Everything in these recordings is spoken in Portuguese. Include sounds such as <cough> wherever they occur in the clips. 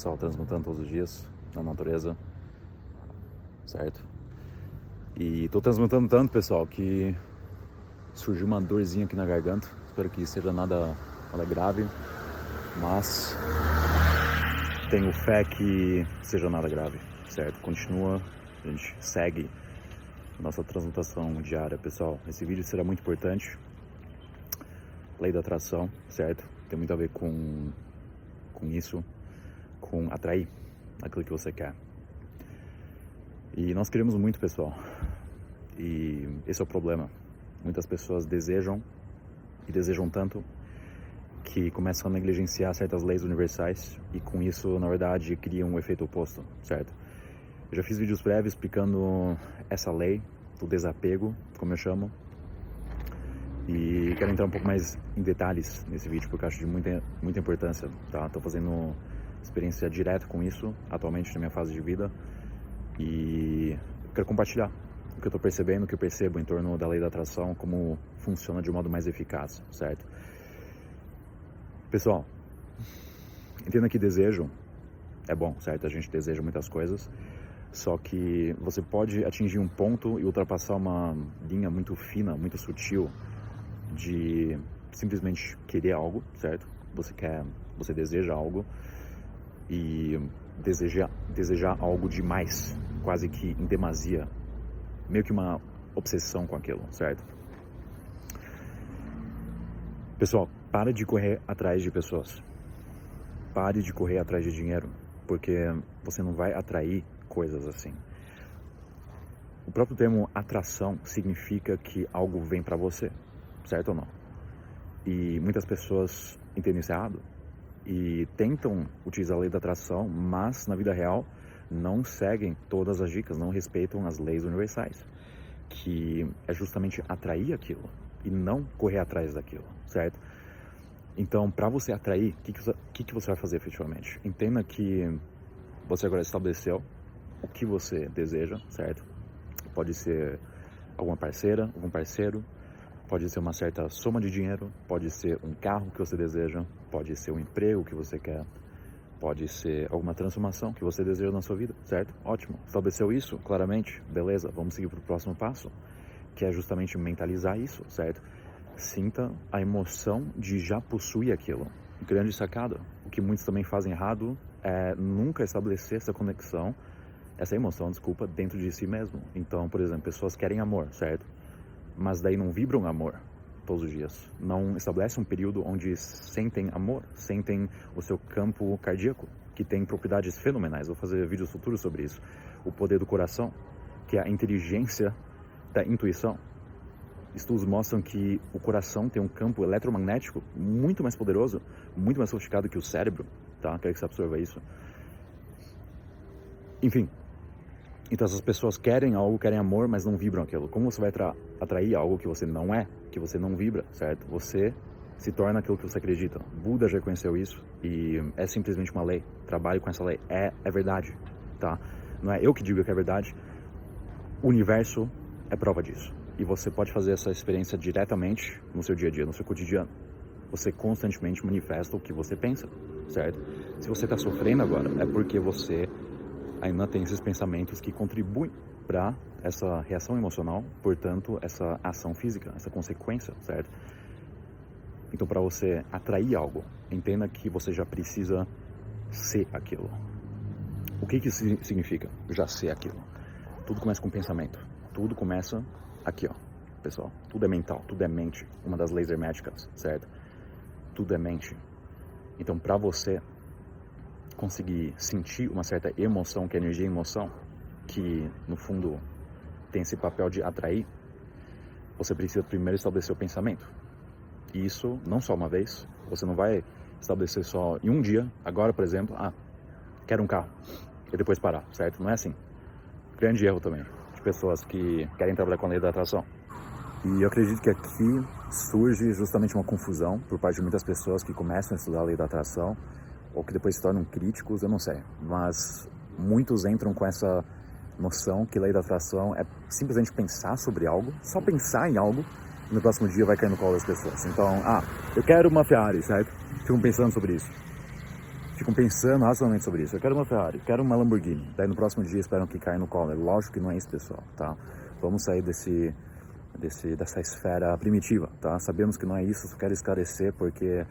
pessoal, transmutando todos os dias na natureza, certo? E tô transmutando tanto, pessoal, que surgiu uma dorzinha aqui na garganta. Espero que seja nada, nada grave, mas tenho fé que seja nada grave, certo? Continua, a gente segue a nossa transmutação diária, pessoal. Esse vídeo será muito importante. Lei da atração, certo? Tem muito a ver com, com isso, com atrair aquilo que você quer. E nós queremos muito, pessoal. E esse é o problema. Muitas pessoas desejam e desejam tanto que começam a negligenciar certas leis universais e com isso, na verdade, criam um efeito oposto, certo? Eu já fiz vídeos prévios explicando essa lei do desapego, como eu chamo, e quero entrar um pouco mais em detalhes nesse vídeo porque eu acho de muita, muita importância, tá? Tô fazendo experiência direta com isso atualmente na minha fase de vida e quero compartilhar o que eu tô percebendo, o que eu percebo em torno da lei da atração, como funciona de um modo mais eficaz, certo? Pessoal, entenda que desejo é bom, certo? A gente deseja muitas coisas, só que você pode atingir um ponto e ultrapassar uma linha muito fina, muito sutil de simplesmente querer algo, certo? Você quer, você deseja algo e desejar desejar algo demais, quase que em demasia, meio que uma obsessão com aquilo, certo? Pessoal, para de correr atrás de pessoas. Pare de correr atrás de dinheiro, porque você não vai atrair coisas assim. O próprio termo atração significa que algo vem para você, certo ou não? E muitas pessoas entendem isso errado e tentam utilizar a lei da atração, mas na vida real não seguem todas as dicas, não respeitam as leis universais, que é justamente atrair aquilo e não correr atrás daquilo, certo? Então, para você atrair, o que, que, que, você vai fazer efetivamente? Entenda que você agora estabeleceu o que você deseja, certo? Pode ser alguma parceira, algum parceiro, pode ser uma certa soma de dinheiro, pode ser um carro que você deseja, pode ser um emprego que você quer, pode ser alguma transformação que você deseja na sua vida, certo? Ótimo. Estabeleceu isso claramente? Beleza, vamos seguir para o próximo passo, que é justamente mentalizar isso, certo? sinta a emoção de já possuir aquilo. Grande sacada. O que muitos também fazem errado é nunca estabelecer essa conexão, essa emoção, desculpa, dentro de si mesmo. Então, por exemplo, pessoas querem amor, certo? Mas daí não vibram amor todos os dias. Não estabelece um período onde sentem amor, sentem o seu campo cardíaco, que tem propriedades fenomenais. Vou fazer vídeos futuros sobre isso. O poder do coração, que é a inteligência da intuição Estudos mostram que o coração tem um campo eletromagnético muito mais poderoso, muito mais sofisticado que o cérebro, tá? Quero que você absorva isso. Enfim, então essas pessoas querem algo, querem amor, mas não vibram aquilo. Como você vai atrair algo que você não é, que você não vibra, certo? Você se torna aquilo que você acredita. Buda já conheceu isso e é simplesmente uma lei. Trabalhe com essa lei. É, é verdade, tá? Não é eu que digo que é verdade. O universo é prova disso e você pode fazer essa experiência diretamente no seu dia a dia, no seu cotidiano. Você constantemente manifesta o que você pensa, certo? Se você está sofrendo agora, é porque você ainda tem esses pensamentos que contribuem para essa reação emocional, portanto, essa ação física, essa consequência, certo? Então, para você atrair algo, entenda que você já precisa ser aquilo. O que, que isso significa? Já ser aquilo. Tudo começa com pensamento. Tudo começa Aqui, ó, pessoal, tudo é mental, tudo é mente. Uma das leis herméticas, certo? Tudo é mente. Então, para você conseguir sentir uma certa emoção, que é energia e emoção, que no fundo tem esse papel de atrair, você precisa primeiro estabelecer o pensamento. E isso não só uma vez, você não vai estabelecer só em um dia, agora, por exemplo, ah, quero um carro, e depois parar, certo? Não é assim. Grande erro também de pessoas que querem trabalhar com a lei da atração. E eu acredito que aqui surge justamente uma confusão por parte de muitas pessoas que começam a estudar a lei da atração ou que depois se tornam críticos, eu não sei. Mas muitos entram com essa noção que lei da atração é simplesmente pensar sobre algo, só pensar em algo e no próximo dia vai cair no colo das pessoas. Então, ah, eu quero uma Ferrari, certo? Ficam pensando sobre isso. ficam pensando racionalmente sobre isso. Eu quero uma Ferrari, quero uma Lamborghini. Daí no próximo dia esperam que caia no colo. É lógico que não é isso, pessoal, tá? Vamos sair desse, desse, dessa esfera primitiva, tá? Sabemos que não é isso, só quero esclarecer porque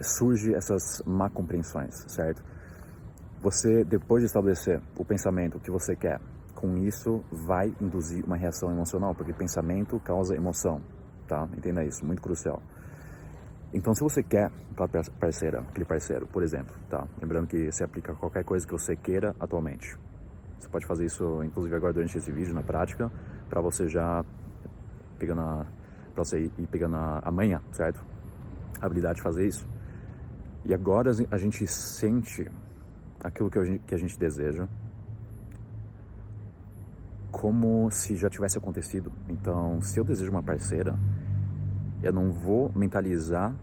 surge essas má compreensões, certo? Você, depois de estabelecer o pensamento que você quer, com isso vai induzir uma reação emocional, porque pensamento causa emoção, tá? Entenda isso, muito crucial. Então, se você quer aquela parceira, aquele parceiro, por exemplo, tá? Lembrando que se aplica a qualquer coisa que você queira atualmente. Você pode fazer isso, inclusive agora durante esse vídeo, na prática, para você já pegando a, para você ir pegando a, a manha, certo? A habilidade de fazer isso. E agora a gente sente aquilo que a gente, que a gente deseja como se já tivesse acontecido. Então, se eu desejo uma parceira, eu não vou mentalizar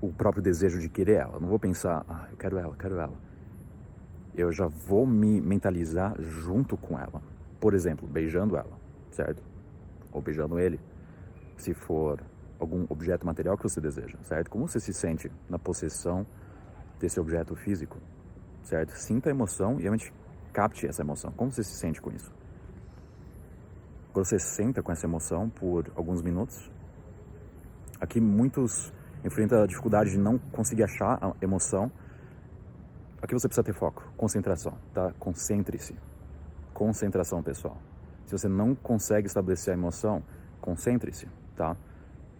o próprio desejo de querer ela. Eu não vou pensar, ah, eu quero ela, eu quero ela. Eu já vou me mentalizar junto com ela. Por exemplo, beijando ela, certo? Ou beijando ele, se for algum objeto material que você deseja, certo? Como você se sente na possessão desse objeto físico, certo? Sinta a emoção e realmente capte essa emoção. Como você se sente com isso? Quando você senta com essa emoção por alguns minutos, aqui muitos enfrentam a dificuldade de não conseguir achar a emoção. Aqui você precisa ter foco, concentração, tá? Concentre-se. Concentração, pessoal. Se você não consegue estabelecer a emoção, concentre-se, tá?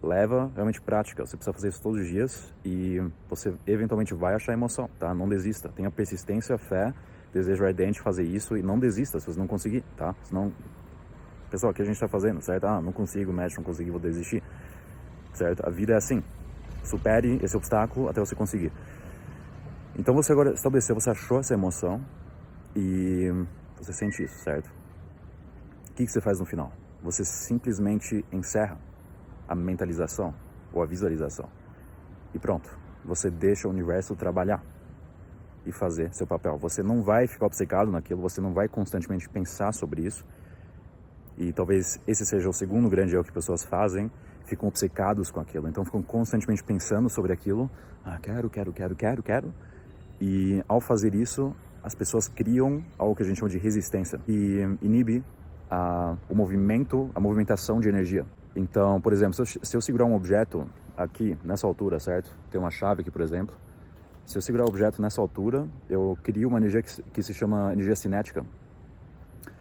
Leva realmente prática. Você precisa fazer isso todos os dias e você eventualmente vai achar emoção, tá? Não desista. Tenha persistência, fé, desejo ardente de fazer isso e não desista se você não conseguir, tá? Senão pessoal, o que a gente está fazendo, certo? Ah, não consigo, mestre, não consegui, vou desistir, certo? A vida é assim, supere esse obstáculo até você conseguir. Então você agora estabeleceu, você achou essa emoção e você sente isso, certo? O que, que você faz no final? Você simplesmente encerra a mentalização ou a visualização e pronto. Você deixa o universo trabalhar e fazer seu papel. Você não vai ficar obcecado naquilo, você não vai constantemente pensar sobre isso e talvez esse seja o segundo grande erro que pessoas fazem, ficam obcecados com aquilo. Então ficam constantemente pensando sobre aquilo. Ah, quero, quero, quero, quero, quero. E ao fazer isso, as pessoas criam algo que a gente chama de resistência e inibe a, o movimento, a movimentação de energia. Então, por exemplo, se eu, se eu segurar um objeto aqui, nessa altura, certo? Tem uma chave aqui, por exemplo. Se eu segurar o objeto nessa altura, eu crio uma energia que, que se chama energia cinética.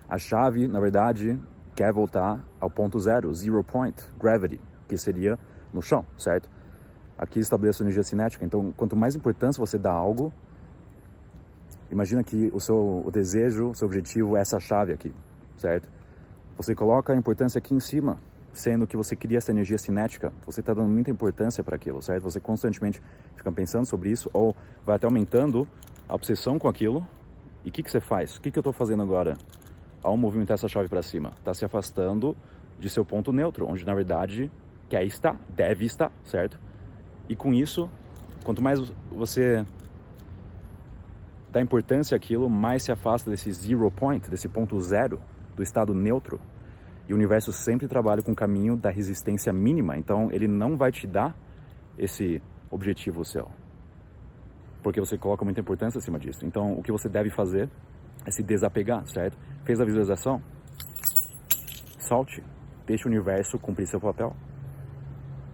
A chave, na verdade, quer voltar ao ponto zero, zero point, gravity, que seria no chão, certo? Aqui estabeleço energia cinética, então quanto mais importância você dá a algo, imagina que o seu o desejo, o seu objetivo é essa chave aqui, certo? Você coloca a importância aqui em cima, sendo que você cria essa energia cinética, você está dando muita importância para aquilo, certo? Você constantemente fica pensando sobre isso ou vai até aumentando a obsessão com aquilo. E o que, que você faz? O que, que eu estou fazendo agora? ao movimentar essa chave para cima, está se afastando de seu ponto neutro, onde na verdade quer estar, deve estar, certo? E com isso, quanto mais você dá importância àquilo, mais se afasta desse zero point, desse ponto zero, do estado neutro. E o universo sempre trabalha com o caminho da resistência mínima, então ele não vai te dar esse objetivo seu. Porque você coloca muita importância acima disso. Então, o que você deve fazer é se desapegar, certo? Fez a visualização? Solte. Deixe o universo cumprir seu papel.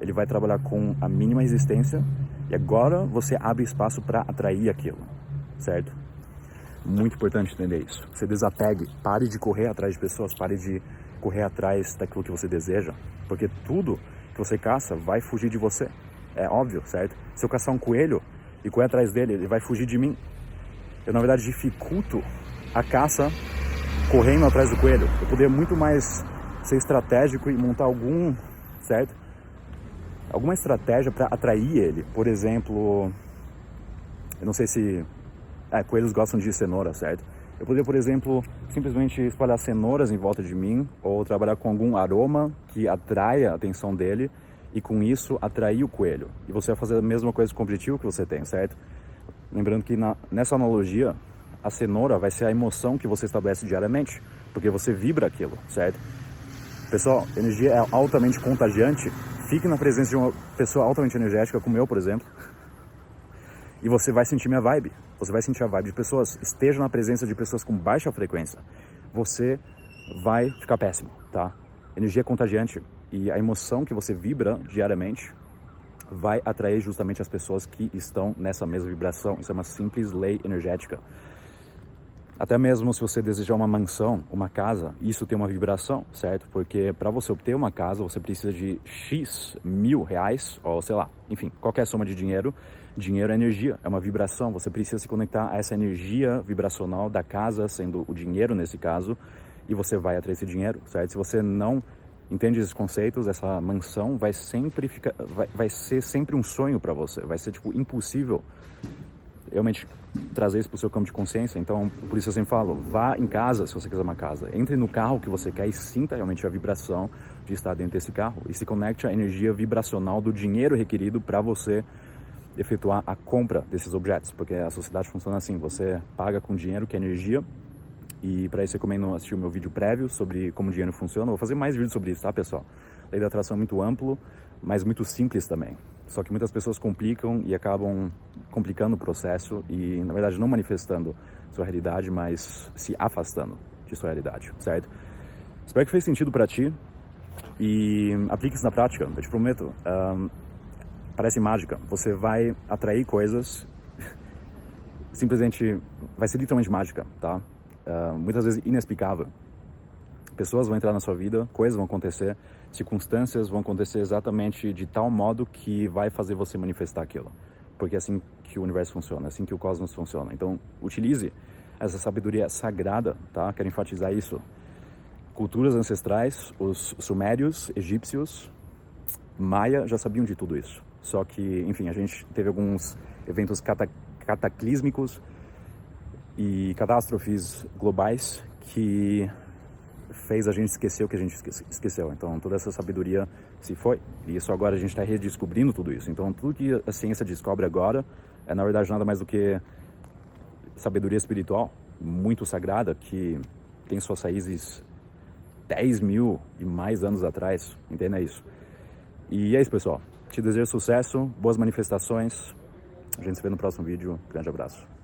Ele vai trabalhar com a mínima resistência e agora você abre espaço para atrair aquilo, certo? Muito importante entender isso. Você desapegue, pare de correr atrás de pessoas, pare de correr atrás daquilo que você deseja, porque tudo que você caça vai fugir de você. É óbvio, certo? Se eu caçar um coelho e correr atrás dele, ele vai fugir de mim. Eu, na verdade, dificulto a caça correndo atrás do coelho. Eu poderia muito mais ser estratégico e montar algum, certo? Alguma estratégia para atrair ele. Por exemplo, eu não sei se é, coelhos gostam de cenoura, certo? Eu poderia, por exemplo, simplesmente espalhar cenouras em volta de mim ou trabalhar com algum aroma que atraia a atenção dele e com isso atrair o coelho. E você vai fazer a mesma coisa com o objetivo que você tem, certo? Lembrando que na, nessa analogia, a cenoura vai ser a emoção que você estabelece diariamente, porque você vibra aquilo, certo? Pessoal, energia é altamente contagiante. Fique na presença de uma pessoa altamente energética, como eu, por exemplo. E você vai sentir minha vibe. Você vai sentir a vibe de pessoas. Esteja na presença de pessoas com baixa frequência. Você vai ficar péssimo, tá? Energia é contagiante e a emoção que você vibra diariamente vai atrair justamente as pessoas que estão nessa mesma vibração. Isso é uma simples lei energética. Até mesmo se você desejar uma mansão, uma casa, isso tem uma vibração, certo? Porque para você obter uma casa, você precisa de X mil reais, ou sei lá, enfim, qualquer soma de dinheiro. Dinheiro é energia, é uma vibração. Você precisa se conectar a essa energia vibracional da casa, sendo o dinheiro nesse caso, e você vai atrair esse dinheiro, certo? Se você não entende esses conceitos, essa mansão vai sempre ficar, vai, vai ser sempre um sonho para você, vai ser tipo impossível realmente trazer isso para o seu campo de consciência. Então, por isso eu sempre falo, vá em casa se você quiser uma casa. Entre no carro que você quer e sinta realmente a vibração de estar dentro desse carro. E se conecte à energia vibracional do dinheiro requerido para você efetuar a compra desses objetos. Porque a sociedade funciona assim, você paga com dinheiro, que é energia, e para isso recomendo assistir o meu vídeo prévio sobre como o dinheiro funciona. Vou fazer mais vídeos sobre isso, tá, pessoal? A lei da atração é muito amplo, mas muito simples também. Só que muitas pessoas complicam e acabam complicando o processo e, na verdade, não manifestando sua realidade, mas se afastando de sua realidade, certo? Espero que fez sentido para ti e aplique isso na prática. Eu te prometo. Um, parece mágica. Você vai atrair coisas, <laughs> simplesmente vai ser literalmente mágica, tá? Uh, muitas vezes inexplicável. Pessoas vão entrar na sua vida, coisas vão acontecer, circunstâncias vão acontecer exatamente de tal modo que vai fazer você manifestar aquilo. Porque é assim que o universo funciona, é assim que o cosmos funciona. Então, utilize essa sabedoria sagrada, tá? Quero enfatizar isso. Culturas ancestrais, os sumérios, egípcios, maia já sabiam de tudo isso. Só que, enfim, a gente teve alguns eventos cataclísmicos e catástrofes globais que fez a gente esquecer o que a gente esqueceu. Então, toda essa sabedoria se foi. E isso agora a gente está redescobrindo tudo isso. Então, tudo que a ciência descobre agora é, na verdade, nada mais do que sabedoria espiritual, muito sagrada, que tem suas raízes 10 mil e mais anos atrás. Entenda isso. E é isso, pessoal. Te desejo sucesso, boas manifestações. A gente se vê no próximo vídeo. Grande abraço.